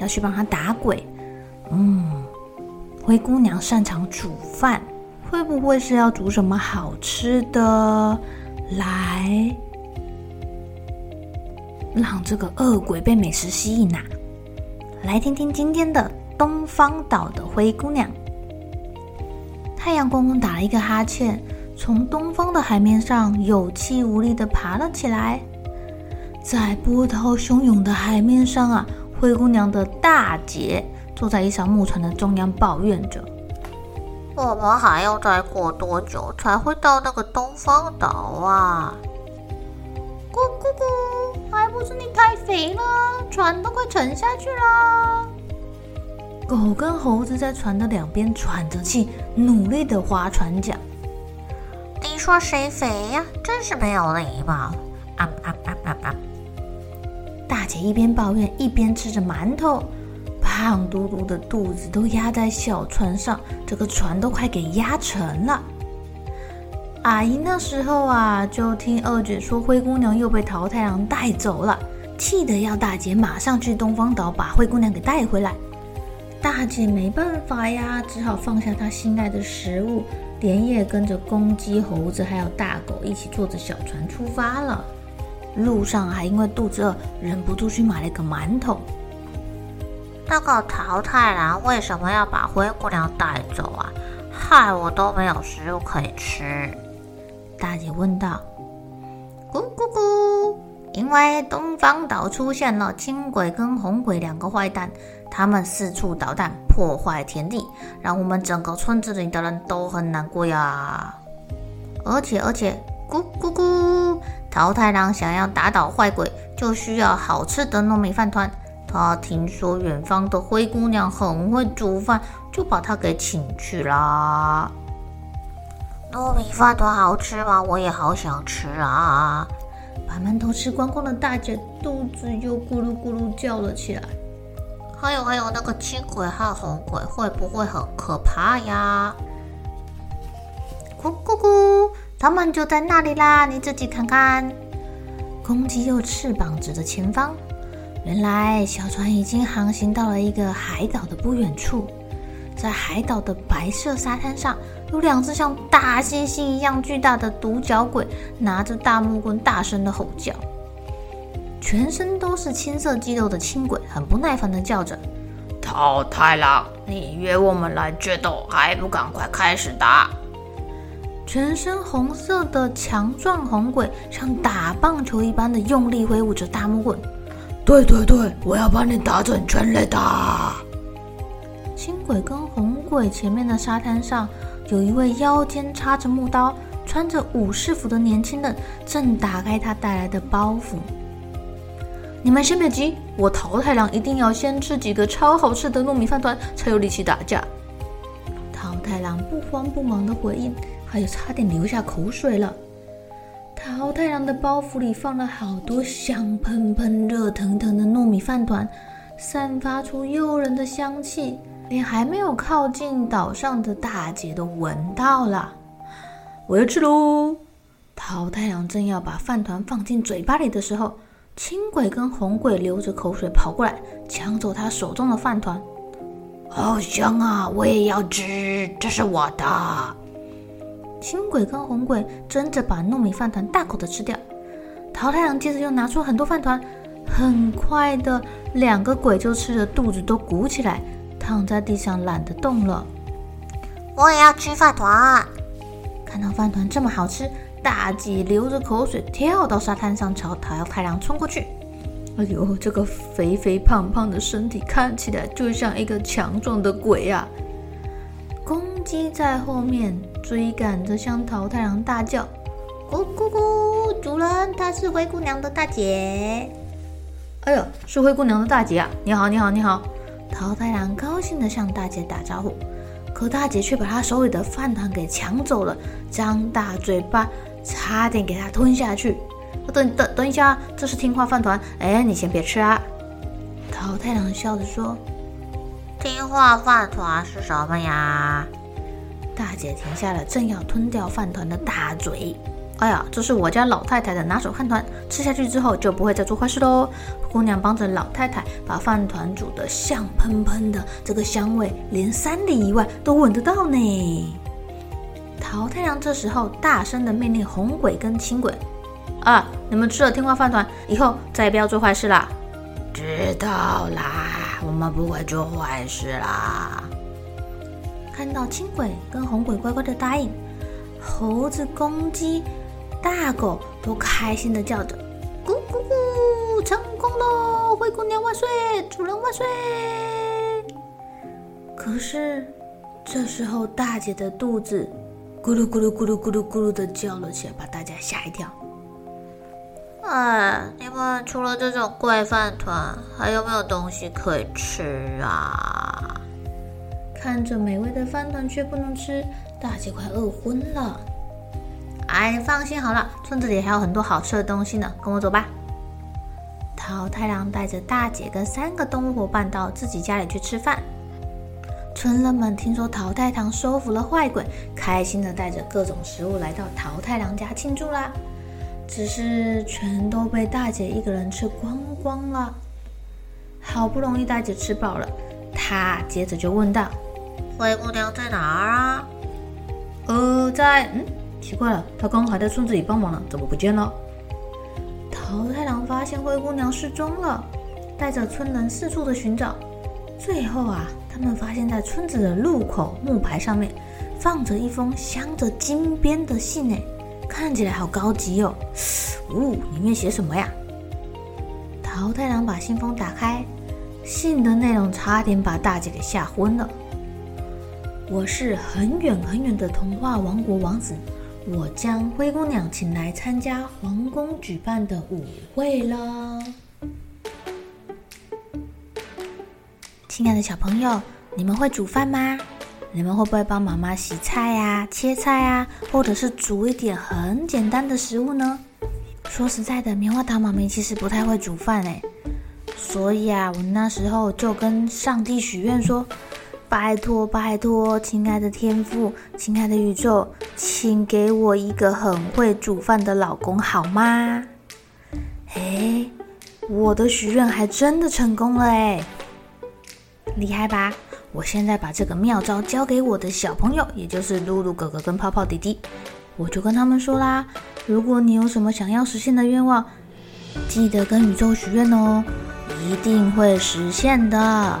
要去帮他打鬼，嗯，灰姑娘擅长煮饭，会不会是要煮什么好吃的来让这个恶鬼被美食吸引啊？来听听今天的东方岛的灰姑娘。太阳公公打了一个哈欠，从东方的海面上有气无力地爬了起来，在波涛汹涌的海面上啊。灰姑娘的大姐坐在一艘木船的中央，抱怨着：“我们还要再过多久才会到那个东方岛啊？”“咕咕咕，还不是你太肥了，船都快沉下去了。”狗跟猴子在船的两边喘着气，努力的划船桨。“你说谁肥呀？真是没有礼貌！”姐一边抱怨，一边吃着馒头，胖嘟嘟的肚子都压在小船上，这个船都快给压沉了。阿姨那时候啊，就听二姐说灰姑娘又被桃太郎带走了，气得要大姐马上去东方岛把灰姑娘给带回来。大姐没办法呀，只好放下她心爱的食物，连夜跟着公鸡、猴子还有大狗一起坐着小船出发了。路上还因为肚子饿，忍不住去买了一个馒头。那个桃太郎为什么要把灰姑娘带走啊？害我都没有食物可以吃。大姐问道。咕咕咕！因为东方岛出现了青鬼跟红鬼两个坏蛋，他们四处捣蛋，破坏田地，让我们整个村子里的人都很难过呀。而且，而且。咕咕咕！桃太郎想要打倒坏鬼，就需要好吃的糯米饭团。他听说远方的灰姑娘很会煮饭，就把她给请去啦。糯米饭团好吃吗？我也好想吃啊！把馒头吃光光的大姐肚子又咕噜咕噜叫了起来。还有还有，那个青鬼和红鬼会不会很可怕呀？咕咕咕！他们就在那里啦，你自己看看。公鸡用翅膀指着前方，原来小船已经航行到了一个海岛的不远处。在海岛的白色沙滩上，有两只像大猩猩一样巨大的独角鬼，拿着大木棍，大声的吼叫。全身都是青色肌肉的青鬼，很不耐烦的叫着：“桃太郎，你约我们来决斗，还不赶快开始打！”全身红色的强壮红鬼像打棒球一般的用力挥舞着大木棍。对对对，我要把你打成全垒打！青鬼跟红鬼前面的沙滩上，有一位腰间插着木刀、穿着武士服的年轻人，正打开他带来的包袱。你们先别急，我桃太郎一定要先吃几个超好吃的糯米饭团，才有力气打架。桃太郎不慌不忙的回应。还有差点流下口水了。桃太郎的包袱里放了好多香喷喷、热腾腾的糯米饭团，散发出诱人的香气，连还没有靠近岛上的大姐都闻到了。我要吃喽！桃太郎正要把饭团放进嘴巴里的时候，青鬼跟红鬼流着口水跑过来，抢走他手中的饭团。好香啊！我也要吃，这是我的。青鬼跟红鬼争着把糯米饭团大口的吃掉，桃太郎接着又拿出很多饭团，很快的两个鬼就吃的肚子都鼓起来，躺在地上懒得动了。我也要吃饭团。看到饭团这么好吃，大姐流着口水跳到沙滩上，朝桃太郎冲过去。哎呦，这个肥肥胖胖的身体看起来就像一个强壮的鬼啊！鸡在后面追赶着，向桃太郎大叫：“咕咕咕！主人，她是灰姑娘的大姐。”哎呦，是灰姑娘的大姐啊！你好，你好，你好！桃太郎高兴地向大姐打招呼。可大姐却把他手里的饭团给抢走了，张大嘴巴，差点给他吞下去。等等等一下，这是听话饭团，哎，你先别吃啊！桃太郎笑着说：“听话饭团是什么呀？”大姐停下了正要吞掉饭团的大嘴。哎呀，这是我家老太太的拿手饭团，吃下去之后就不会再做坏事喽。姑娘帮着老太太把饭团煮得香喷喷的，这个香味连三里以外都闻得到呢。桃太郎这时候大声的命令红鬼跟青鬼：“啊，你们吃了听话饭团以后，再也不要做坏事啦。”知道啦，我们不会做坏事啦。看到青鬼跟红鬼乖乖的答应，猴子、公鸡。大狗都开心地叫着：“咕咕咕，成功喽！灰姑娘万岁，主人万岁！”可是这时候，大姐的肚子咕噜咕噜咕噜咕噜咕噜地叫了起来，把大家吓一跳。哎，你们除了这种怪饭团，还有没有东西可以吃啊？看着美味的饭团却不能吃，大姐快饿昏了。哎，放心好了，村子里还有很多好吃的东西呢，跟我走吧。桃太郎带着大姐跟三个动物伙伴到自己家里去吃饭。村人们听说桃太郎收服了坏鬼，开心的带着各种食物来到桃太郎家庆祝啦。只是全都被大姐一个人吃光光了。好不容易大姐吃饱了，她接着就问道：“灰姑娘在哪儿啊？”呃，在嗯。奇怪了，她刚还在村子里帮忙呢，怎么不见了？桃太郎发现灰姑娘失踪了，带着村人四处的寻找。最后啊，他们发现在村子的路口木牌上面放着一封镶着金边的信，呢，看起来好高级哦。呜，里面写什么呀？桃太郎把信封打开，信的内容差点把大姐给吓昏了。我是很远很远的童话王国王子。我将灰姑娘请来参加皇宫举办的舞会了。亲爱的小朋友，你们会煮饭吗？你们会不会帮妈妈洗菜呀、切菜呀，或者是煮一点很简单的食物呢？说实在的，棉花糖妈咪其实不太会煮饭哎，所以啊，我那时候就跟上帝许愿说。拜托，拜托，亲爱的天父，亲爱的宇宙，请给我一个很会煮饭的老公，好吗？哎，我的许愿还真的成功了哎，厉害吧？我现在把这个妙招交给我的小朋友，也就是露露哥哥跟泡泡弟弟，我就跟他们说啦：如果你有什么想要实现的愿望，记得跟宇宙许愿哦，一定会实现的。